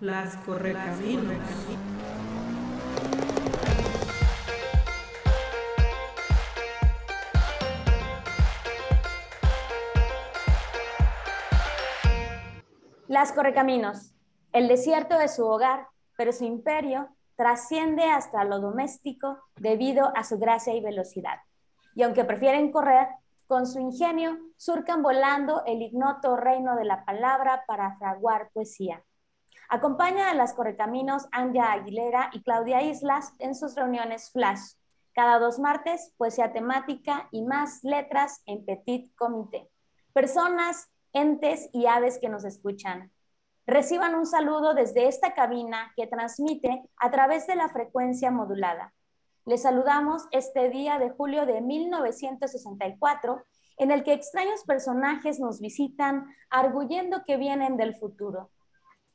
Las correcaminos. Las correcaminos. El desierto es su hogar, pero su imperio trasciende hasta lo doméstico debido a su gracia y velocidad. Y aunque prefieren correr, con su ingenio surcan volando el ignoto reino de la palabra para fraguar poesía. Acompaña a las correcaminos Anja Aguilera y Claudia Islas en sus reuniones Flash. Cada dos martes, poesía temática y más letras en Petit Comité. Personas, entes y aves que nos escuchan. Reciban un saludo desde esta cabina que transmite a través de la frecuencia modulada. Les saludamos este día de julio de 1964, en el que extraños personajes nos visitan arguyendo que vienen del futuro.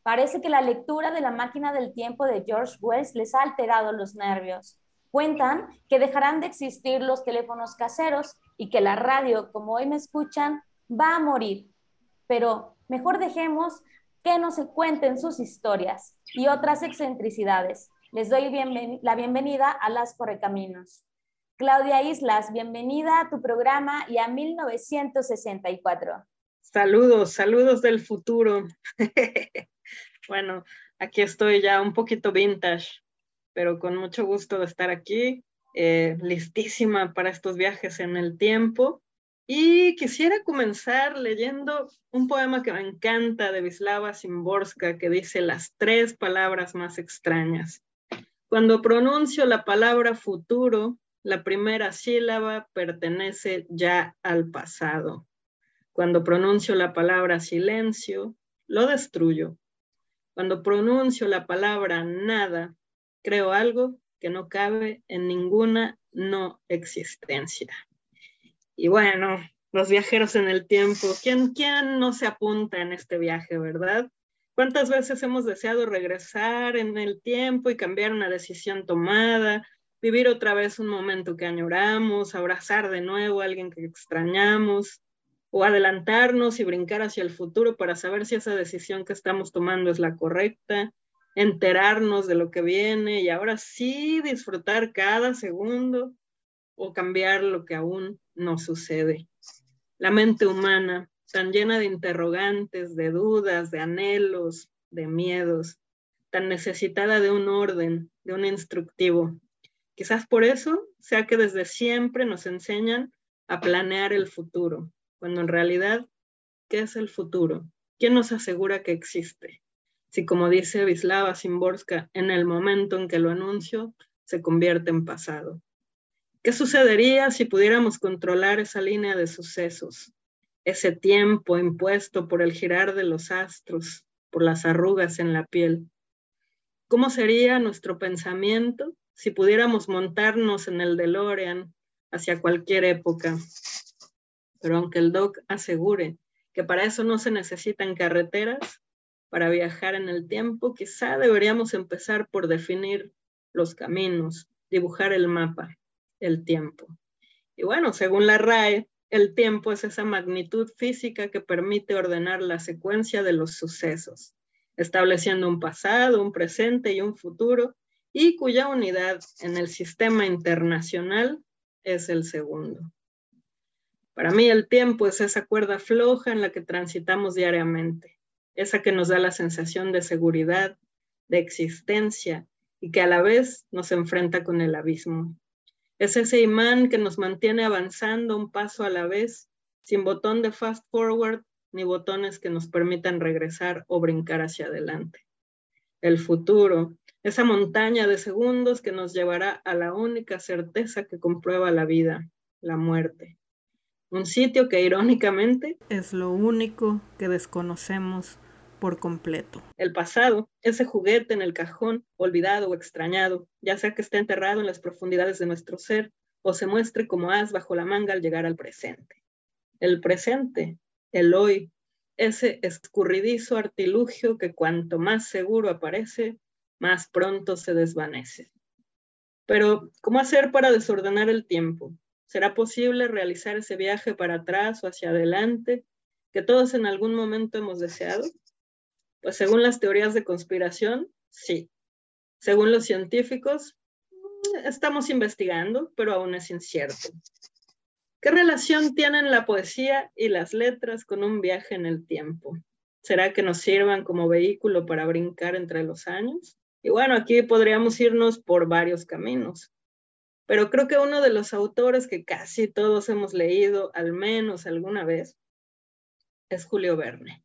Parece que la lectura de la máquina del tiempo de George Wells les ha alterado los nervios. Cuentan que dejarán de existir los teléfonos caseros y que la radio, como hoy me escuchan, va a morir. Pero mejor dejemos que nos cuenten sus historias y otras excentricidades. Les doy la bienvenida a Las Correcaminos. Claudia Islas, bienvenida a tu programa y a 1964. Saludos, saludos del futuro. bueno, aquí estoy ya un poquito vintage, pero con mucho gusto de estar aquí, eh, listísima para estos viajes en el tiempo y quisiera comenzar leyendo un poema que me encanta de Vislava Simborska que dice las tres palabras más extrañas. Cuando pronuncio la palabra futuro, la primera sílaba pertenece ya al pasado. Cuando pronuncio la palabra silencio, lo destruyo. Cuando pronuncio la palabra nada, creo algo que no cabe en ninguna no existencia. Y bueno, los viajeros en el tiempo, ¿quién, ¿quién no se apunta en este viaje, verdad? ¿Cuántas veces hemos deseado regresar en el tiempo y cambiar una decisión tomada, vivir otra vez un momento que añoramos, abrazar de nuevo a alguien que extrañamos, o adelantarnos y brincar hacia el futuro para saber si esa decisión que estamos tomando es la correcta, enterarnos de lo que viene y ahora sí disfrutar cada segundo o cambiar lo que aún no sucede. La mente humana, tan llena de interrogantes, de dudas, de anhelos, de miedos, tan necesitada de un orden, de un instructivo. Quizás por eso sea que desde siempre nos enseñan a planear el futuro, cuando en realidad, ¿qué es el futuro? ¿Quién nos asegura que existe? Si como dice Vislava Simborska, en el momento en que lo anuncio, se convierte en pasado. ¿Qué sucedería si pudiéramos controlar esa línea de sucesos, ese tiempo impuesto por el girar de los astros, por las arrugas en la piel? ¿Cómo sería nuestro pensamiento si pudiéramos montarnos en el DeLorean hacia cualquier época? Pero aunque el doc asegure que para eso no se necesitan carreteras, para viajar en el tiempo, quizá deberíamos empezar por definir los caminos, dibujar el mapa el tiempo. Y bueno, según la RAE, el tiempo es esa magnitud física que permite ordenar la secuencia de los sucesos, estableciendo un pasado, un presente y un futuro, y cuya unidad en el sistema internacional es el segundo. Para mí el tiempo es esa cuerda floja en la que transitamos diariamente, esa que nos da la sensación de seguridad, de existencia y que a la vez nos enfrenta con el abismo. Es ese imán que nos mantiene avanzando un paso a la vez, sin botón de fast forward ni botones que nos permitan regresar o brincar hacia adelante. El futuro, esa montaña de segundos que nos llevará a la única certeza que comprueba la vida, la muerte. Un sitio que irónicamente es lo único que desconocemos por completo. El pasado, ese juguete en el cajón, olvidado o extrañado, ya sea que esté enterrado en las profundidades de nuestro ser o se muestre como as bajo la manga al llegar al presente. El presente, el hoy, ese escurridizo artilugio que cuanto más seguro aparece, más pronto se desvanece. Pero, ¿cómo hacer para desordenar el tiempo? ¿Será posible realizar ese viaje para atrás o hacia adelante que todos en algún momento hemos deseado? Pues según las teorías de conspiración, sí. Según los científicos, estamos investigando, pero aún es incierto. ¿Qué relación tienen la poesía y las letras con un viaje en el tiempo? ¿Será que nos sirvan como vehículo para brincar entre los años? Y bueno, aquí podríamos irnos por varios caminos. Pero creo que uno de los autores que casi todos hemos leído, al menos alguna vez, es Julio Verne,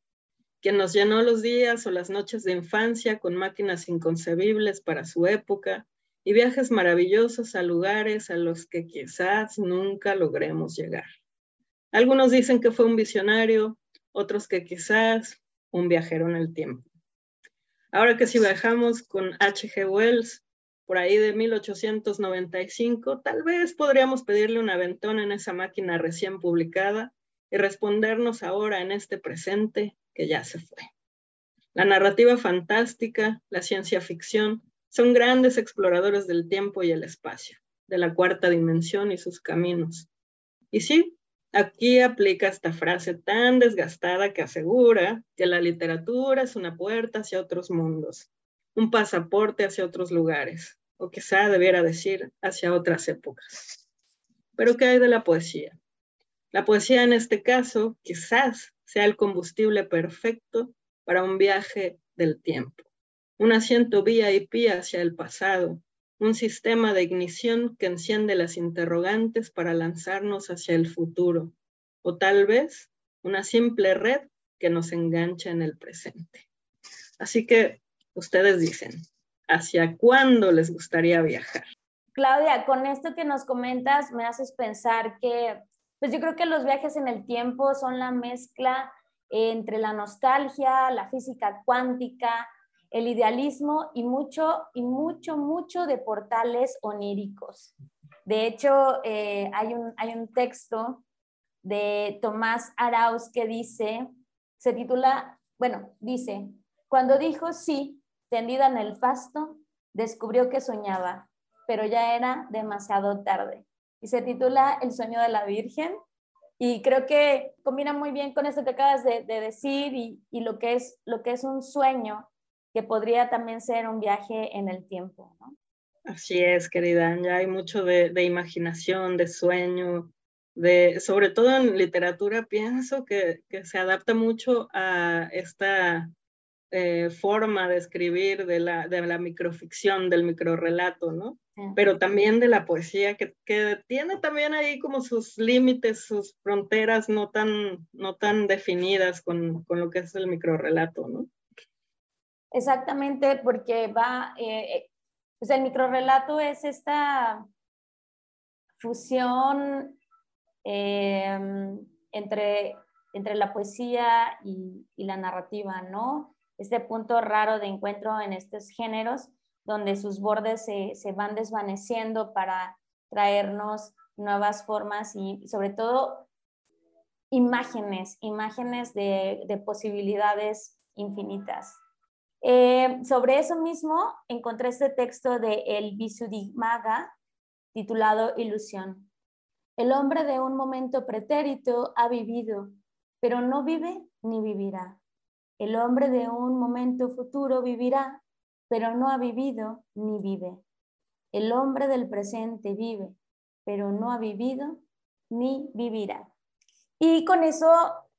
quien nos llenó los días o las noches de infancia con máquinas inconcebibles para su época y viajes maravillosos a lugares a los que quizás nunca logremos llegar. Algunos dicen que fue un visionario, otros que quizás un viajero en el tiempo. Ahora que si viajamos con H.G. Wells, por ahí de 1895, tal vez podríamos pedirle un aventón en esa máquina recién publicada y respondernos ahora en este presente que ya se fue. La narrativa fantástica, la ciencia ficción, son grandes exploradores del tiempo y el espacio, de la cuarta dimensión y sus caminos. Y sí, aquí aplica esta frase tan desgastada que asegura que la literatura es una puerta hacia otros mundos, un pasaporte hacia otros lugares, o quizá debiera decir hacia otras épocas. Pero ¿qué hay de la poesía? La poesía en este caso quizás sea el combustible perfecto para un viaje del tiempo un asiento VIP hacia el pasado, un sistema de ignición que enciende las interrogantes para lanzarnos hacia el futuro, o tal vez una simple red que nos engancha en el presente. Así que ustedes dicen, ¿hacia cuándo les gustaría viajar? Claudia, con esto que nos comentas me haces pensar que, pues yo creo que los viajes en el tiempo son la mezcla entre la nostalgia, la física cuántica, el idealismo y mucho, y mucho, mucho de portales oníricos. De hecho, eh, hay, un, hay un texto de Tomás Arauz que dice, se titula, bueno, dice, cuando dijo sí, tendida en el pasto, descubrió que soñaba, pero ya era demasiado tarde. Y se titula El sueño de la Virgen. Y creo que combina muy bien con esto que acabas de, decir y, lo, que es, lo que es un sueño que podría también ser un viaje en el tiempo, ¿no? Así es, querida. Ya hay mucho de, imaginación, de sueño, de, sobre todo en literatura, pienso que, se adapta mucho a esta eh, forma de escribir de la, de la microficción, del microrelato, ¿no? Pero también de la poesía, que, que, tiene también ahí como sus límites, sus fronteras no tan, no tan definidas con, con lo que es el microrelato, ¿no? Exactamente, porque va, eh, eh, pues el microrelato es esta fusión em, entre, entre la poesía y, la narrativa, ¿no? Este punto raro de encuentro en estos géneros, donde sus bordes se, van desvaneciendo para traernos nuevas formas y sobre todo imágenes, imágenes de, de posibilidades infinitas. Eh, sobre eso mismo encontré este texto de El Visuddhimagga titulado Ilusión. El hombre de un momento pretérito ha vivido, pero no vive ni vivirá. El hombre de un momento futuro vivirá, pero no ha vivido ni vive. El hombre del presente vive, pero no ha vivido ni vivirá. Y con eso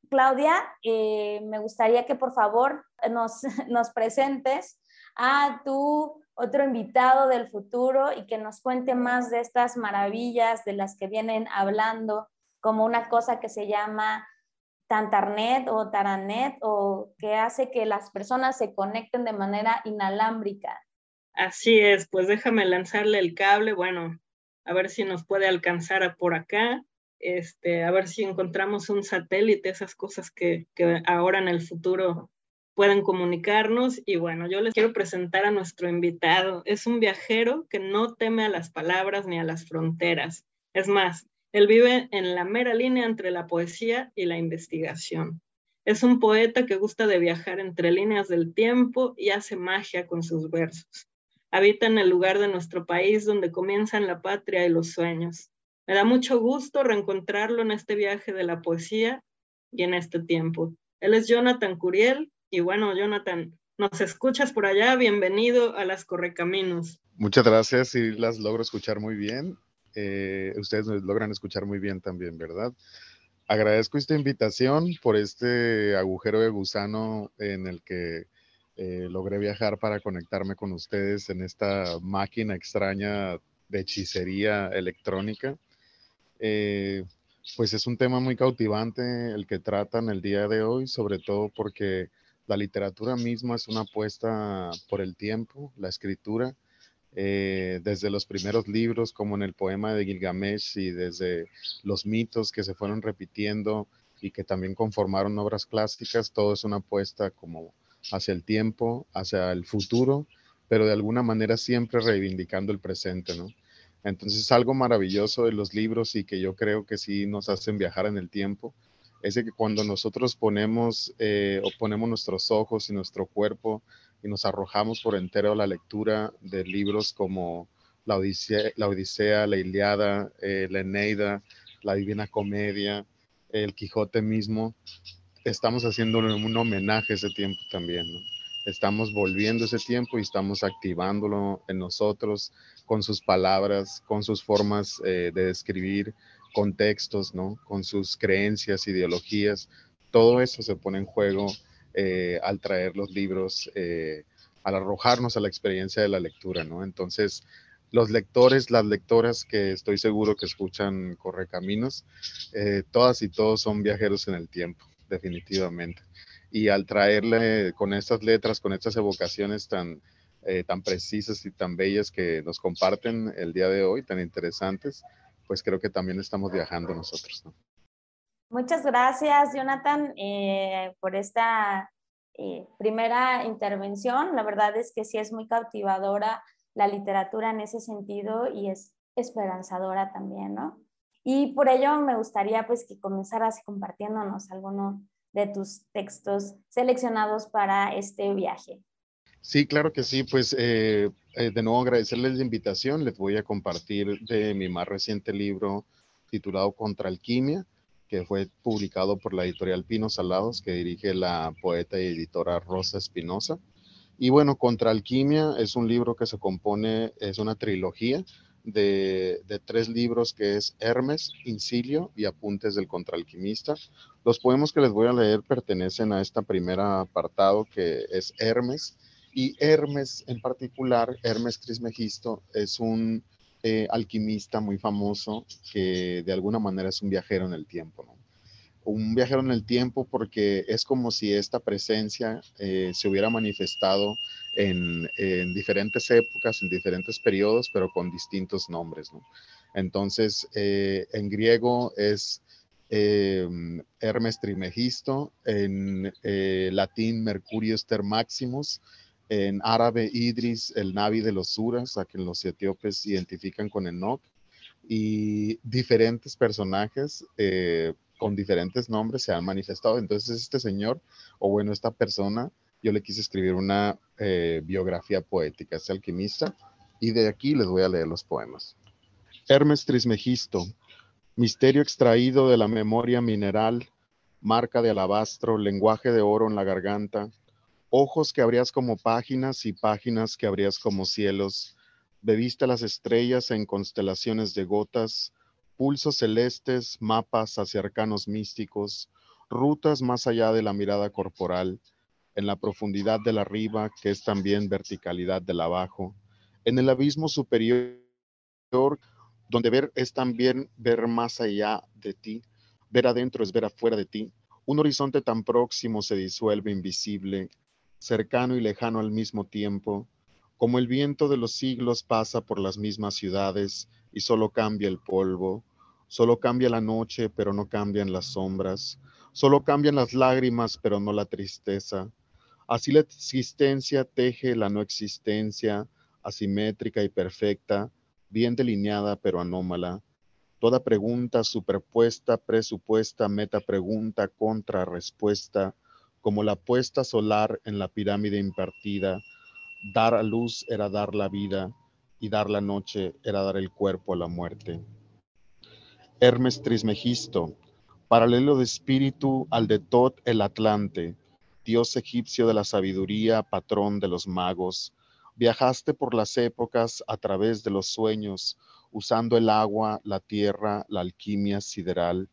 Claudia, eh, me gustaría que por favor nos, nos presentes a tu otro invitado del futuro y que nos cuente más de estas maravillas de las que vienen hablando, como una cosa que se llama Tantarnet o Taranet o que hace que las personas se conecten de manera inalámbrica. Así es, pues déjame lanzarle el cable, bueno, a ver si nos puede alcanzar por acá este, a ver si encontramos un satélite, esas cosas que, que ahora en el futuro pueden comunicarnos. Y bueno, yo les quiero presentar a nuestro invitado. Es un viajero que no teme a las palabras ni a las fronteras. Es más, él vive en la mera línea entre la poesía y la investigación. Es un poeta que gusta de viajar entre líneas del tiempo y hace magia con sus versos. Habita en el lugar de nuestro país donde comienzan la patria y los sueños. Me da mucho gusto reencontrarlo en este viaje de la poesía y en este tiempo. Él es Jonathan Curiel Y bueno, Jonathan, nos escuchas por allá, bienvenido a las Correcaminos. Muchas gracias, y las logro escuchar muy bien. Eh, ustedes logran escuchar muy bien también, ¿verdad? Agradezco esta invitación por este agujero de gusano en el que eh, logré viajar para conectarme con ustedes en esta máquina extraña de hechicería electrónica. Eh, pues es un tema muy cautivante el que tratan el día de hoy, sobre todo porque la literatura misma es una apuesta por el tiempo, la escritura, eh, desde los primeros libros como en el poema de Gilgamesh y desde los mitos que se fueron repitiendo y que también conformaron obras clásicas, todo es una apuesta como hacia el tiempo, hacia el futuro, pero de alguna manera siempre reivindicando el presente, ¿no? Entonces, algo maravilloso de los libros y que yo creo que sí nos hacen viajar en el tiempo, es que cuando nosotros ponemos eh, o ponemos nuestros ojos y nuestro cuerpo y nos arrojamos por entero a la lectura de libros como La Odisea, La, Odisea, la Iliada, eh, la Eneida, la Divina Comedia, el Quijote mismo, estamos haciendo un homenaje a ese tiempo también. Estamos volviendo ese tiempo y estamos activándolo en nosotros con sus palabras, con sus formas eh, de describir contextos, ¿no? con sus creencias, ideologías. Todo eso se pone en juego eh, al traer los libros, eh, al arrojarnos a la experiencia de la lectura, ¿no? Entonces, los lectores, las lectoras que estoy seguro que escuchan Correcaminos, eh, todas y todos son viajeros en el tiempo, definitivamente. Y al traerle con estas letras, con estas evocaciones tan, tan precisas y tan bellas que nos comparten el día de hoy, tan interesantes, pues creo que también estamos viajando nosotros. ¿no? Muchas gracias, Jonathan, eh, por esta eh, primera intervención. La verdad es que sí es muy cautivadora la literatura en ese sentido y es esperanzadora también, ¿no? Y por ello me gustaría pues que comenzaras compartiéndonos alguno de tus textos seleccionados para este viaje. Sí, claro que sí. Pues eh, de nuevo agradecerles la invitación. Les voy a compartir de mi más reciente libro titulado Contra Alquimia que fue publicado por la editorial Pino Salados, que dirige la poeta y editora Rosa Espinosa. Y bueno, Contra Alquimia es un libro que se compone, es una trilogía de, tres libros que es Hermes, Incilio y Apuntes del Contraalquimista. Los poemas que les voy a leer pertenecen a este primer apartado que es Hermes. Y Hermes en particular, Hermes Trismegisto, es un eh, alquimista muy famoso que de alguna manera es un viajero en el tiempo. Un viajero en el tiempo porque es como si esta presencia eh, se hubiera manifestado en, diferentes épocas, en diferentes periodos, pero con distintos nombres, ¿no? Entonces, eh, en griego es Hermes Trimegisto, en latín Mercurius Ter Maximus, en árabe Idris, el Navi de los Suras, a quien los etíopes identifican con Enoch, y diferentes personajes eh, con diferentes nombres se han manifestado. Entonces este señor, o bueno, esta persona, yo le quise escribir una eh, biografía poética, es alquimista, y de aquí les voy a leer los poemas. Hermes Trismegisto, misterio extraído de la memoria mineral, marca de alabastro, lenguaje de oro en la garganta, ojos que abrías como páginas y páginas que abrías como cielos. Bebiste las estrellas en constelaciones de gotas, pulsos celestes, mapas hacia arcanos místicos, rutas más allá de la mirada corporal, en la profundidad del arriba, que es también verticalidad del abajo, en el abismo superior, donde ver es también ver más allá de ti, ver adentro es ver afuera de ti, un horizonte tan próximo se disuelve invisible, cercano y lejano al mismo tiempo, como el viento de los siglos pasa por las mismas ciudades y solo cambia el polvo, solo cambia la noche pero no cambian las sombras, solo cambian las lágrimas pero no la tristeza. Así la existencia teje la no existencia, asimétrica y perfecta, bien delineada pero anómala. Toda pregunta superpuesta, presupuesta, meta pregunta, contra respuesta, como la puesta solar en la pirámide impartida, dar a luz era dar la vida y dar la noche era dar el cuerpo a la muerte. Hermes Trismegisto, paralelo de espíritu al de Tot el Atlante, dios egipcio de la sabiduría, patrón de los magos. Viajaste por las épocas a través de los sueños, usando el agua, la tierra, la alquimia sideral.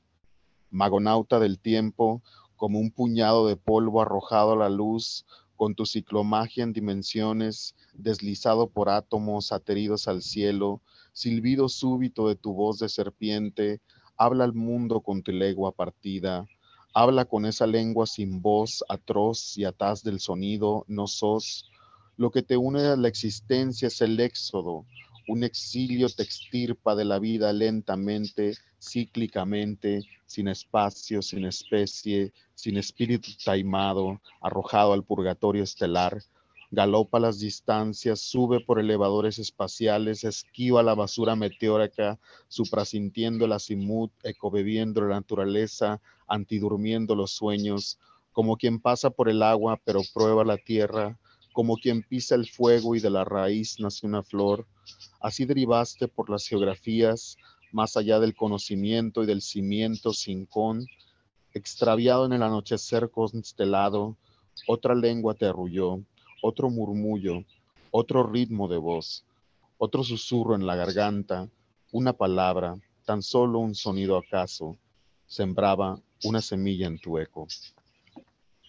Magonauta del tiempo, como un puñado de polvo arrojado a la luz, con tu ciclomagia en dimensiones, deslizado por átomos ateridos al cielo, silbido súbito de tu voz de serpiente, habla al mundo con tu legua partida, habla con esa lengua sin voz, atroz y ataz del sonido, no sos. Lo que te une a la existencia es el éxodo, un exilio te extirpa de la vida lentamente, cíclicamente, sin espacio, sin especie, sin espíritu taimado, arrojado al purgatorio estelar, galopa las distancias, sube por elevadores espaciales, esquiva la basura meteórica, suprasintiendo el azimut, ecobebiendo la naturaleza, antidurmiendo los sueños, como quien pasa por el agua pero prueba la tierra, como quien pisa el fuego y de la raíz nace una flor. Así derivaste por las geografías, más allá del conocimiento y del cimiento sin con, extraviado en el anochecer constelado, otra lengua te arrulló, otro murmullo, otro ritmo de voz, otro susurro en la garganta, una palabra, tan solo un sonido acaso, sembraba una semilla en tu eco.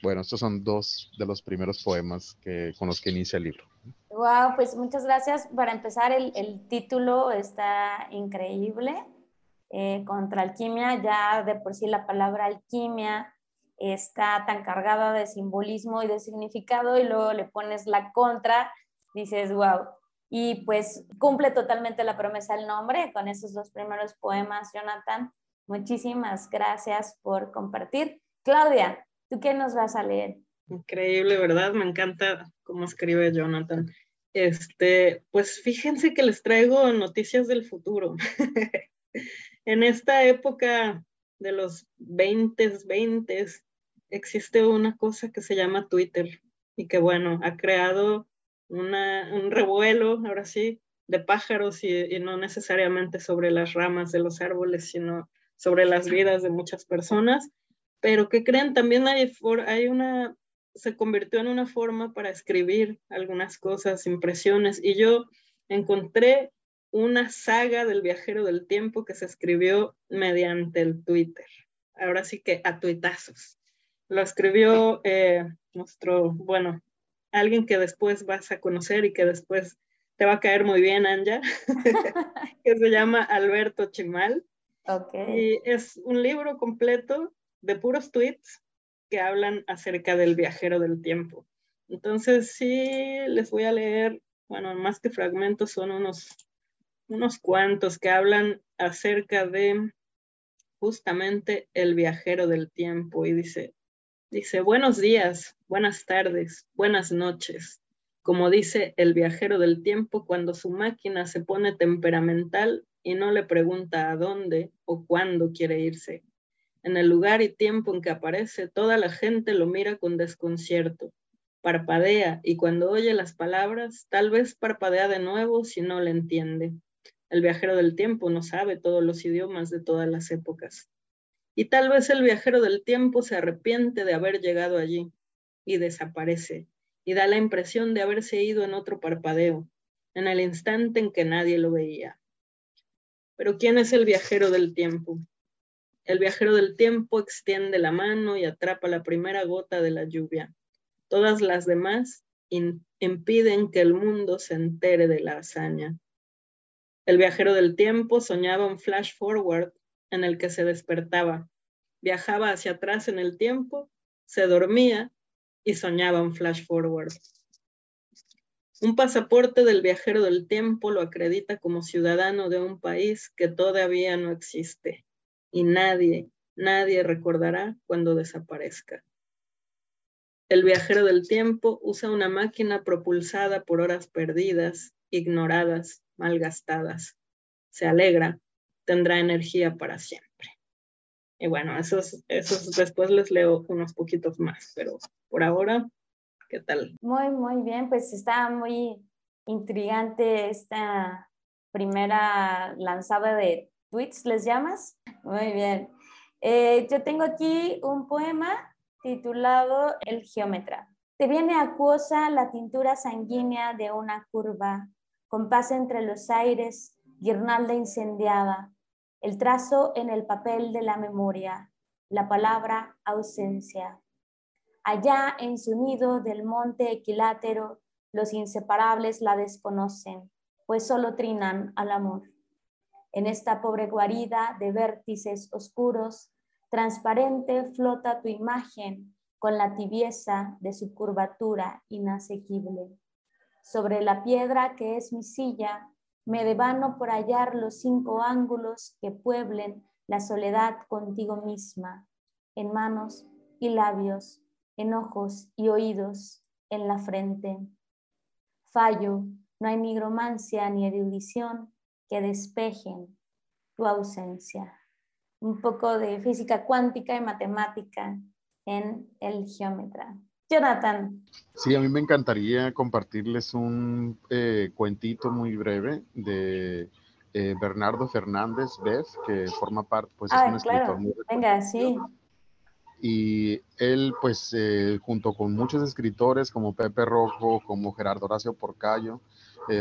Bueno, estos son dos de los primeros poemas que, con los que inicia el libro. Wow, pues muchas gracias. Para empezar, el, el título está increíble. Eh, contra alquimia, ya de por sí la palabra alquimia está tan cargada de simbolismo y de significado y luego le pones la contra, dices, wow. Y pues cumple totalmente la promesa del nombre con esos dos primeros poemas, Jonathan. Muchísimas gracias por compartir. Claudia, ¿Tú qué nos vas a leer? Increíble, ¿verdad? Me encanta cómo escribe Jonathan. Este, pues fíjense que les traigo noticias del futuro. en esta época de los 20, 20, existe una cosa que se llama Twitter y que bueno, ha creado un revuelo, ahora sí, de pájaros y, no necesariamente sobre las ramas de los árboles, sino sobre las vidas de muchas personas pero que creen, también hay, hay una, se convirtió en una forma para escribir algunas cosas, impresiones, y yo encontré una saga del viajero del tiempo que se escribió mediante el Twitter. Ahora sí que a tuitazos. Lo escribió eh, nuestro, bueno, alguien que después vas a conocer y que después te va a caer muy bien, Anja, que se llama Alberto Chimal. Okay. Y es un libro completo de puros tweets que hablan acerca del viajero del tiempo. Entonces, sí, les voy a leer, bueno, más que fragmentos, son unos, unos cuantos que hablan acerca de justamente el viajero del tiempo. Y dice, dice, buenos días, buenas tardes, buenas noches. Como dice el viajero del tiempo cuando su máquina se pone temperamental y no le pregunta a dónde o cuándo quiere irse en el lugar y tiempo en que aparece, toda la gente lo mira con desconcierto. Parpadea y cuando oye las palabras, tal vez parpadea de nuevo si no le entiende. El viajero del tiempo no sabe todos los idiomas de todas las épocas. Y tal vez el viajero del tiempo se arrepiente de haber llegado allí y desaparece y da la impresión de haberse ido en otro parpadeo, en el instante en que nadie lo veía. Pero ¿quién es el viajero del tiempo? El viajero del tiempo extiende la mano y atrapa la primera gota de la lluvia. Todas las demás impiden que el mundo se entere de la hazaña. El viajero del tiempo soñaba un flash forward en el que se despertaba, viajaba hacia atrás en el tiempo, se dormía y soñaba un flash forward. Un pasaporte del viajero del tiempo lo acredita como ciudadano de un país que todavía no existe y nadie, nadie recordará cuando desaparezca. El viajero del tiempo usa una máquina propulsada por horas perdidas, ignoradas, malgastadas. Se alegra, tendrá energía para siempre. Y bueno, esos, esos después les leo unos poquitos más, pero por ahora, ¿qué tal? Muy, muy bien, pues está muy intrigante esta primera lanzada de ¿les llamas? Muy bien. Eh, yo tengo aquí un poema titulado El geómetra. Te viene acuosa la tintura sanguínea de una curva, compás entre los aires, guirnalda incendiada, el trazo en el papel de la memoria, la palabra ausencia. Allá en su nido del monte equilátero, los inseparables la desconocen, pues solo trinan al amor. En esta pobre guarida de vértices oscuros, transparente flota tu imagen con la tibieza de su curvatura inasequible. Sobre la piedra que es mi silla, me devano por hallar los cinco ángulos que pueblen la soledad contigo misma, en manos y labios, en ojos y oídos, en la frente. Fallo, no hay nigromancia ni erudición que despejen tu ausencia. Un poco de física cuántica y matemática en el geómetra. Jonathan. Sí, a mí me encantaría compartirles un eh, cuentito muy breve de eh, Bernardo Fernández Beth, que forma parte, pues es un escritor muy Venga, sí. Y él, pues, eh, junto con muchos escritores como Pepe Rojo, como Gerardo Horacio Porcayo,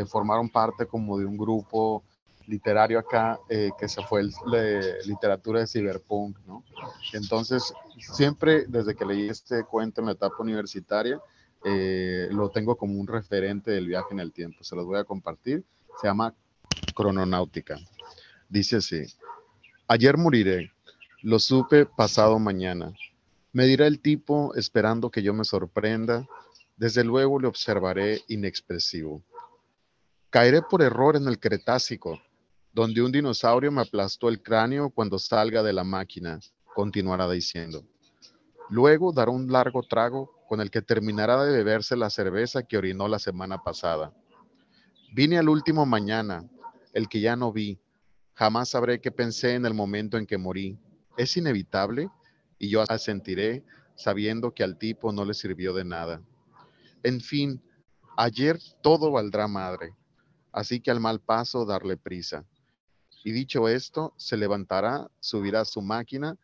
formaron parte como de un grupo literario acá eh, que se fue de literatura de cyberpunk, ¿no? Entonces, siempre desde que leí este cuento en la etapa universitaria, eh, lo tengo como un referente del viaje en el tiempo. Se los voy a compartir. Se llama Crononáutica. Dice así, ayer moriré, lo supe pasado mañana. Me dirá el tipo esperando que yo me sorprenda, desde luego le observaré inexpresivo. Caeré por error en el Cretácico, donde un dinosaurio me aplastó el cráneo cuando salga de la máquina, continuará diciendo. Luego dará un largo trago con el que terminará de beberse la cerveza que orinó la semana pasada. Vine al último mañana, el que ya no vi. Jamás sabré qué pensé en el momento en que morí. Es inevitable y yo asentiré sabiendo que al tipo no le sirvió de nada. En fin, ayer todo valdrá madre, así que al mal paso darle prisa. Y dicho esto, se levantará, subirá su máquina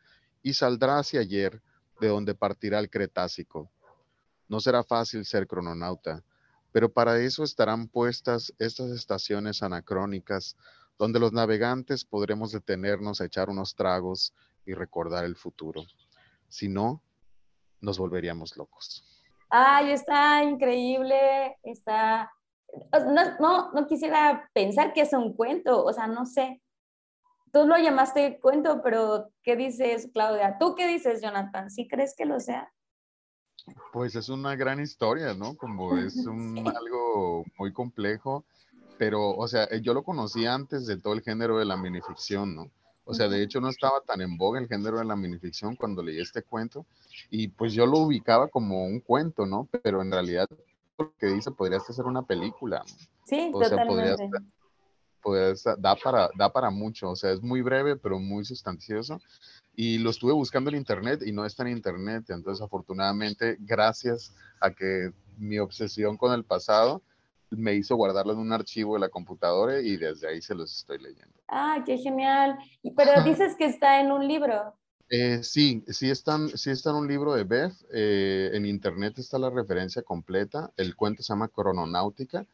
y saldrá hacia ayer, de donde partirá el Cretácico. No será fácil ser crononauta, pero para eso estarán puestas estas estaciones anacrónicas, donde los navegantes podremos detenernos a echar unos tragos y recordar el futuro. Si no, nos volveríamos locos. Ay, está increíble, está... No, no, no quisiera pensar que es un cuento, o sea, no sé, tú lo llamaste cuento, pero ¿qué dices, Claudia? ¿Tú qué dices, Jonathan? ¿Sí crees que lo sea? Pues es una gran historia, ¿no? Como es un, algo muy complejo, pero, o sea, yo lo conocí antes de todo el género de la minificción, ¿no? O sea, de hecho no estaba tan en boga el género de la minificción cuando leí este cuento y pues yo lo ubicaba como un cuento, ¿no? Pero en realidad lo que dice podría ser una película. Sí, o totalmente. Sea, pues da para, da para mucho, o sea, es muy breve, pero muy sustancioso. Y lo estuve buscando en internet y no está en internet, entonces afortunadamente, gracias a que mi obsesión con el pasado me hizo guardarlo en un archivo de la computadora y desde ahí se los estoy leyendo. Ah, qué genial. Pero dices que está en un libro. Eh, sí, sí está, sí está en un libro de Beth. Eh, en internet está la referencia completa. El cuento se llama Crononáutica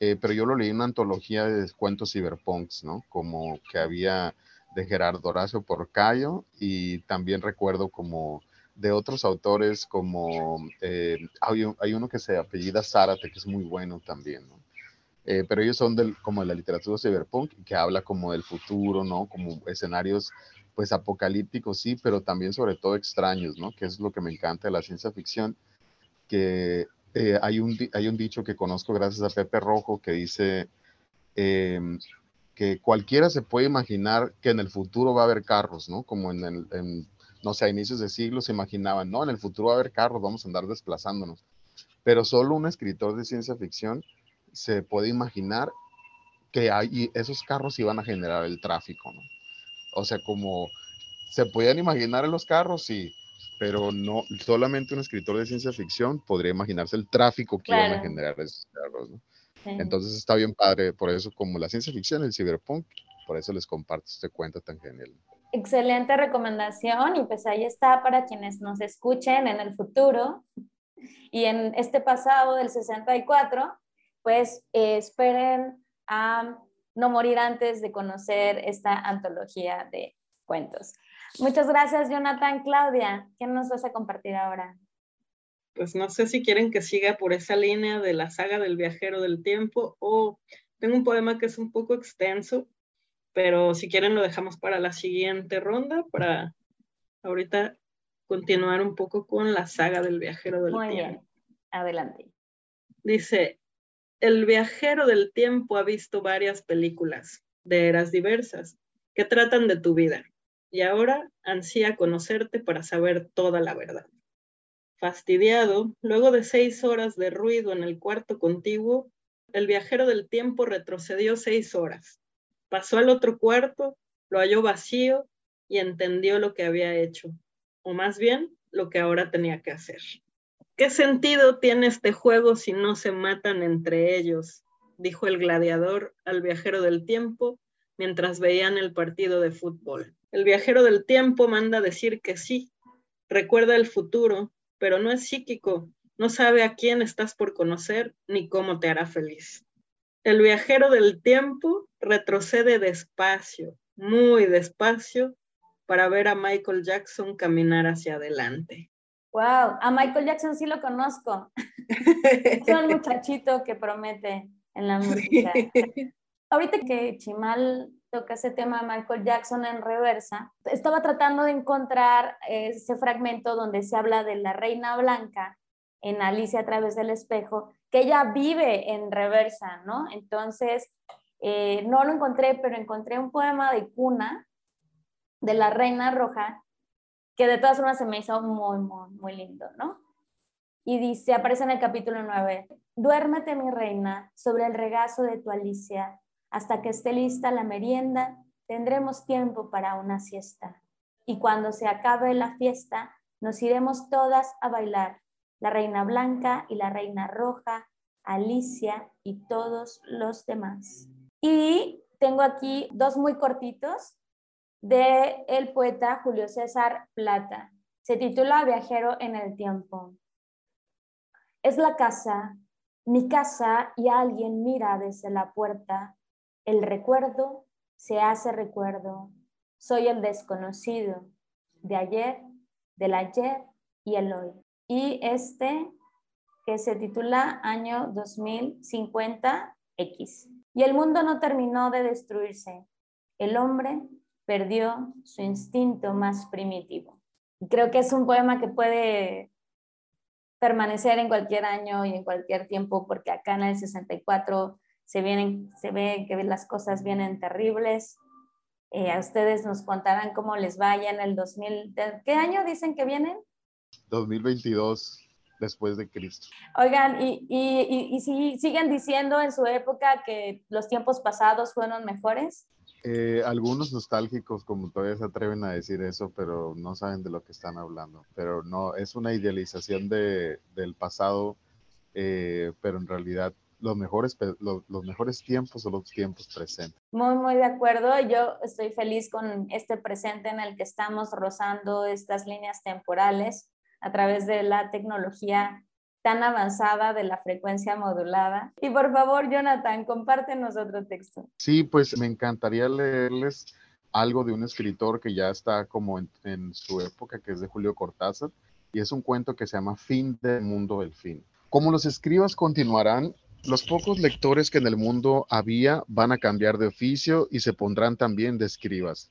eh, pero yo lo leí en una antología de cuentos cyberpunks, ¿no? Como que había de Gerardo Horacio Porcayo y también recuerdo como de otros autores como eh, hay, uno que se apellida Zárate, que es muy bueno también, ¿no? Eh, pero ellos son del, como de la literatura cyberpunk, que habla como del futuro, ¿no? Como escenarios pues apocalípticos, sí, pero también sobre todo extraños, ¿no? Que es lo que me encanta de la ciencia ficción, que eh, hay, un, hay un dicho que conozco gracias a Pepe Rojo que dice em, que cualquiera se puede imaginar que en el futuro va a haber carros, ¿no? Como en, el, no sé, a inicios de siglo se imaginaban, no, en el futuro va a haber carros, vamos a andar desplazándonos. Pero solo un escritor de ciencia ficción se puede imaginar que esos carros iban a generar el tráfico, ¿no? O sea, como se podían imaginar los carros, y pero no solamente un escritor de ciencia ficción podría imaginarse el tráfico que iban a generar esos carros, ¿no? Entonces está bien padre, por eso como la ciencia ficción, el cyberpunk, por eso les comparto este cuento tan genial. Excelente recomendación y pues ahí está para quienes nos escuchen en el futuro y en este pasado del 64, pues eh, esperen a no morir antes de conocer esta antología de cuentos. Muchas gracias, Jonathan. Claudia, ¿qué nos vas a compartir ahora? Pues no sé si quieren que siga por esa línea de la saga del viajero del tiempo o tengo un poema que es un poco extenso, pero si quieren lo dejamos para la siguiente ronda, para ahorita continuar un poco con la saga del viajero del tiempo. Muy bien, adelante. Dice, el viajero del tiempo ha visto varias películas de eras diversas que tratan de tu vida y ahora ansía conocerte para saber toda la verdad. Fastidiado, luego de seis horas de ruido en el cuarto contiguo, el viajero del tiempo retrocedió seis horas Pasó al otro cuarto, lo halló vacío y entendió lo que había hecho, o más bien lo que ahora tenía que hacer. ¿Qué sentido tiene este juego si no se matan entre ellos? dijo el gladiador al viajero del tiempo mientras veían el partido de fútbol. El viajero del tiempo manda decir que sí, recuerda el futuro, pero no es psíquico, no sabe a quién estás por conocer ni cómo te hará feliz. El viajero del tiempo retrocede despacio, muy despacio, para ver a Michael Jackson caminar hacia adelante. Wow, a Michael Jackson sí lo conozco. es un muchachito que promete en la música. Ahorita que Chimal toca ese tema de Michael Jackson en reversa, estaba tratando de encontrar ese fragmento donde se habla de la reina blanca en Alicia a través del espejo que ella vive en reversa, ¿no? Entonces, eh, no lo encontré, pero encontré un poema de cuna de la Reina Roja, que de todas formas se me hizo muy, muy, muy lindo, ¿no? Y dice, aparece en el capítulo 9, duérmete mi reina sobre el regazo de tu Alicia, hasta que esté lista la merienda, tendremos tiempo para una siesta. Y cuando se acabe la fiesta, nos iremos todas a bailar la reina blanca y la reina roja, Alicia y todos los demás. Y tengo aquí dos muy cortitos de el poeta Julio César Plata. Se titula Viajero en el tiempo. Es la casa, mi casa y alguien mira desde la puerta. El recuerdo se hace recuerdo. Soy el desconocido de ayer, del ayer y el hoy y este que se titula Año 2050X. Y el mundo no terminó de destruirse. El hombre perdió su instinto más primitivo. Y creo que es un poema que puede permanecer en cualquier año y en cualquier tiempo, porque acá en el 64 se, vienen, se ve que las cosas vienen terribles. Eh, a ustedes nos contarán cómo les vaya en el 2000. ¿Qué año dicen que vienen? 2022 después de Cristo. Oigan, ¿y, y, si siguen diciendo en su época que los tiempos pasados fueron mejores? Eh, algunos nostálgicos como todavía se atreven a decir eso, pero no saben de lo que están hablando. Pero no, es una idealización de, del pasado, eh, pero en realidad los mejores, los, los, mejores tiempos son los tiempos presentes. Muy, muy de acuerdo. Yo estoy feliz con este presente en el que estamos rozando estas líneas temporales a través de la tecnología tan avanzada de la frecuencia modulada. Y por favor, Jonathan, compártenos otro texto. Sí, pues me encantaría leerles algo de un escritor que ya está como en, su época, que es de Julio Cortázar, y es un cuento que se llama Fin del Mundo del Fin. Como los escribas continuarán, los pocos lectores que en el mundo había van a cambiar de oficio y se pondrán también de escribas.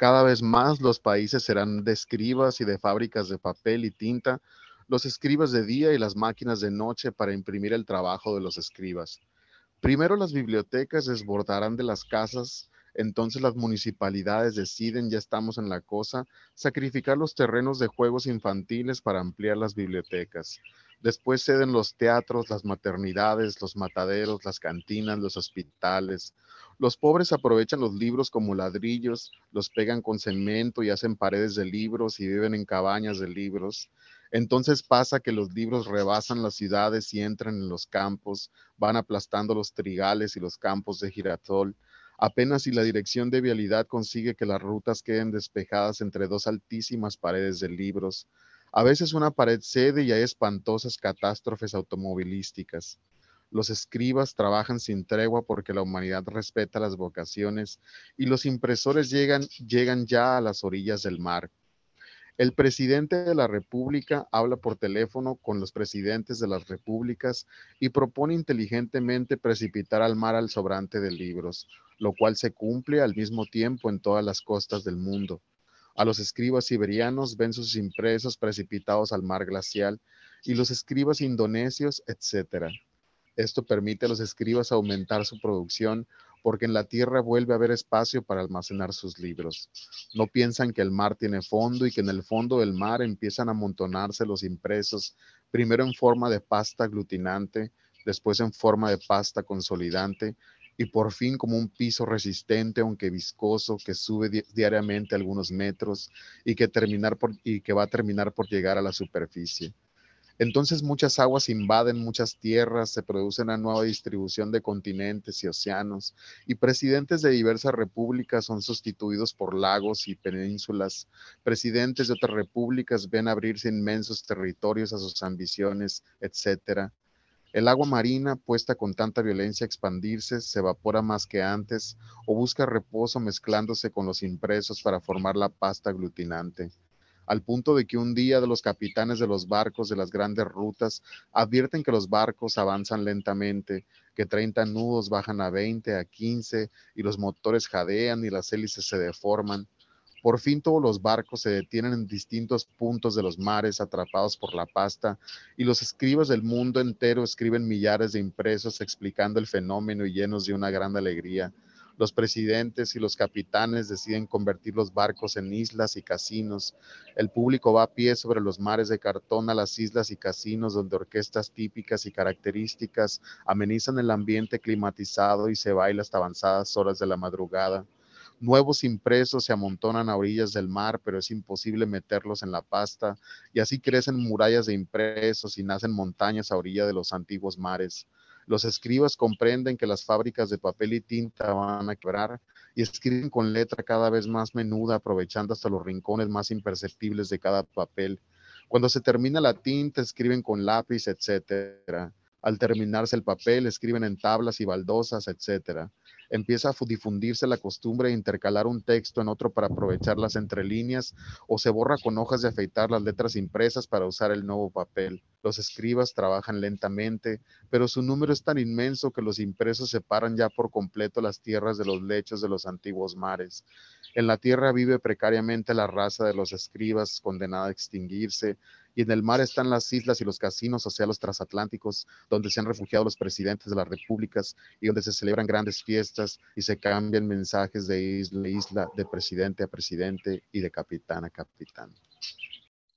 Cada vez más los países serán de escribas y de fábricas de papel y tinta, los escribas de día y las máquinas de noche para imprimir el trabajo de los escribas. Primero las bibliotecas desbordarán de las casas, entonces las municipalidades deciden, ya estamos en la cosa, sacrificar los terrenos de juegos infantiles para ampliar las bibliotecas. Después ceden los teatros, las maternidades, los mataderos, las cantinas, los hospitales, los pobres aprovechan los libros como ladrillos, los pegan con cemento y hacen paredes de libros y viven en cabañas de libros. Entonces pasa que los libros rebasan las ciudades y entran en los campos, van aplastando los trigales y los campos de girasol, Apenas si la dirección de vialidad consigue que las rutas queden despejadas entre dos altísimas paredes de libros. A veces una pared cede y hay espantosas catástrofes automovilísticas. Los escribas trabajan sin tregua porque la humanidad respeta las vocaciones y los impresores llegan, llegan ya a las orillas del mar. El presidente de la República habla por teléfono con los presidentes de las repúblicas y propone inteligentemente precipitar al mar al sobrante de libros, lo cual se cumple al mismo tiempo en todas las costas del mundo. A los escribas siberianos ven sus impresos precipitados al mar glacial y los escribas indonesios, etc. Esto permite a los escribas aumentar su producción porque en la tierra vuelve a haber espacio para almacenar sus libros. No piensan que el mar tiene fondo y que en el fondo del mar empiezan a amontonarse los impresos, primero en forma de pasta aglutinante, después en forma de pasta consolidante y por fin como un piso resistente, aunque viscoso, que sube diariamente algunos metros y que, terminar y que va a terminar por llegar a la superficie. Entonces muchas aguas invaden muchas tierras, se produce una nueva distribución de continentes y océanos, y presidentes de diversas repúblicas son sustituidos por lagos y penínsulas. Presidentes de otras repúblicas ven abrirse inmensos territorios a sus ambiciones, etc. El agua marina, puesta con tanta violencia a expandirse, se evapora más que antes o busca reposo mezclándose con los impresos para formar la pasta aglutinante al punto de que un día de los capitanes de los barcos de las grandes rutas advierten que los barcos avanzan lentamente, que 30 nudos bajan a 20, a 15, y los motores jadean y las hélices se deforman. Por fin todos los barcos se detienen en distintos puntos de los mares atrapados por la pasta y los escribas del mundo entero escriben millares de impresos explicando el fenómeno y llenos de una gran alegría. Los presidentes y los capitanes deciden convertir los barcos en islas y casinos. El público va a pie sobre los mares de cartón a las islas y casinos donde orquestas típicas y características amenizan el ambiente climatizado y se baila hasta avanzadas horas de la madrugada. Nuevos impresos se amontonan a orillas del mar, pero es imposible meterlos en la pasta, y así crecen murallas de impresos y nacen montañas a orilla de los antiguos mares. Los escribas comprenden que las fábricas de papel y tinta van a quebrar y escriben con letra cada vez más menuda, aprovechando hasta los rincones más imperceptibles de cada papel. Cuando se termina la tinta, escriben con lápiz, etc. Al terminarse el papel, escriben en tablas y baldosas, etc empieza a difundirse la costumbre de intercalar un texto en otro para aprovechar las entrelíneas o se borra con hojas de afeitar las letras impresas para usar el nuevo papel. Los escribas trabajan lentamente, pero su número es tan inmenso que los impresos separan ya por completo las tierras de los lechos de los antiguos mares. En la tierra vive precariamente la raza de los escribas condenada a extinguirse, y en el mar están las islas y los casinos, o sea, los transatlánticos, donde se han refugiado los presidentes de las repúblicas y donde se celebran grandes fiestas y se cambian mensajes de isla a isla, de presidente a presidente y de capitán a capitán.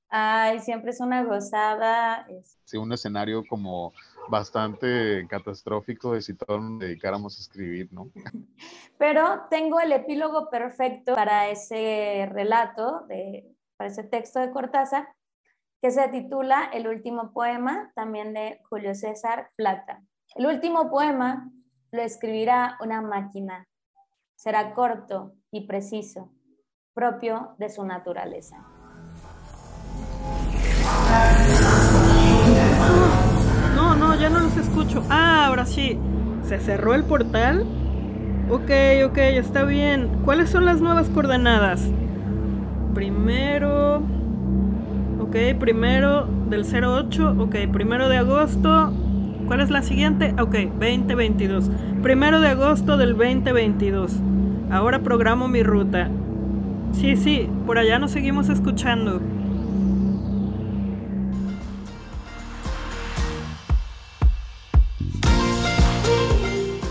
Ay, siempre es una gozada. Sí, un escenario como bastante catastrófico de si todos nos dedicáramos a escribir, ¿no? Pero tengo el epílogo perfecto para ese relato, de, para ese texto de Cortázar, que se titula El último poema, también de Julio César Plata. El último poema lo escribirá una máquina. Será corto y preciso, propio de su naturaleza. No, no, ya no los escucho. Ah, ahora sí. ¿Se cerró el portal? Ok, ok, está bien. ¿Cuáles son las nuevas coordenadas? Primero... Ok, primero del 08, ok, primero de agosto. ¿Cuál es la siguiente? Ok, 2022. Primero de agosto del 2022. Ahora programo mi ruta. Sí, sí, por allá nos seguimos escuchando.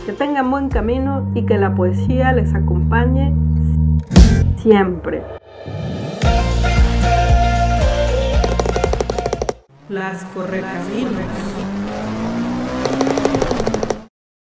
Que tengan buen camino y que la poesía les acompañe siempre. Las correcaminos.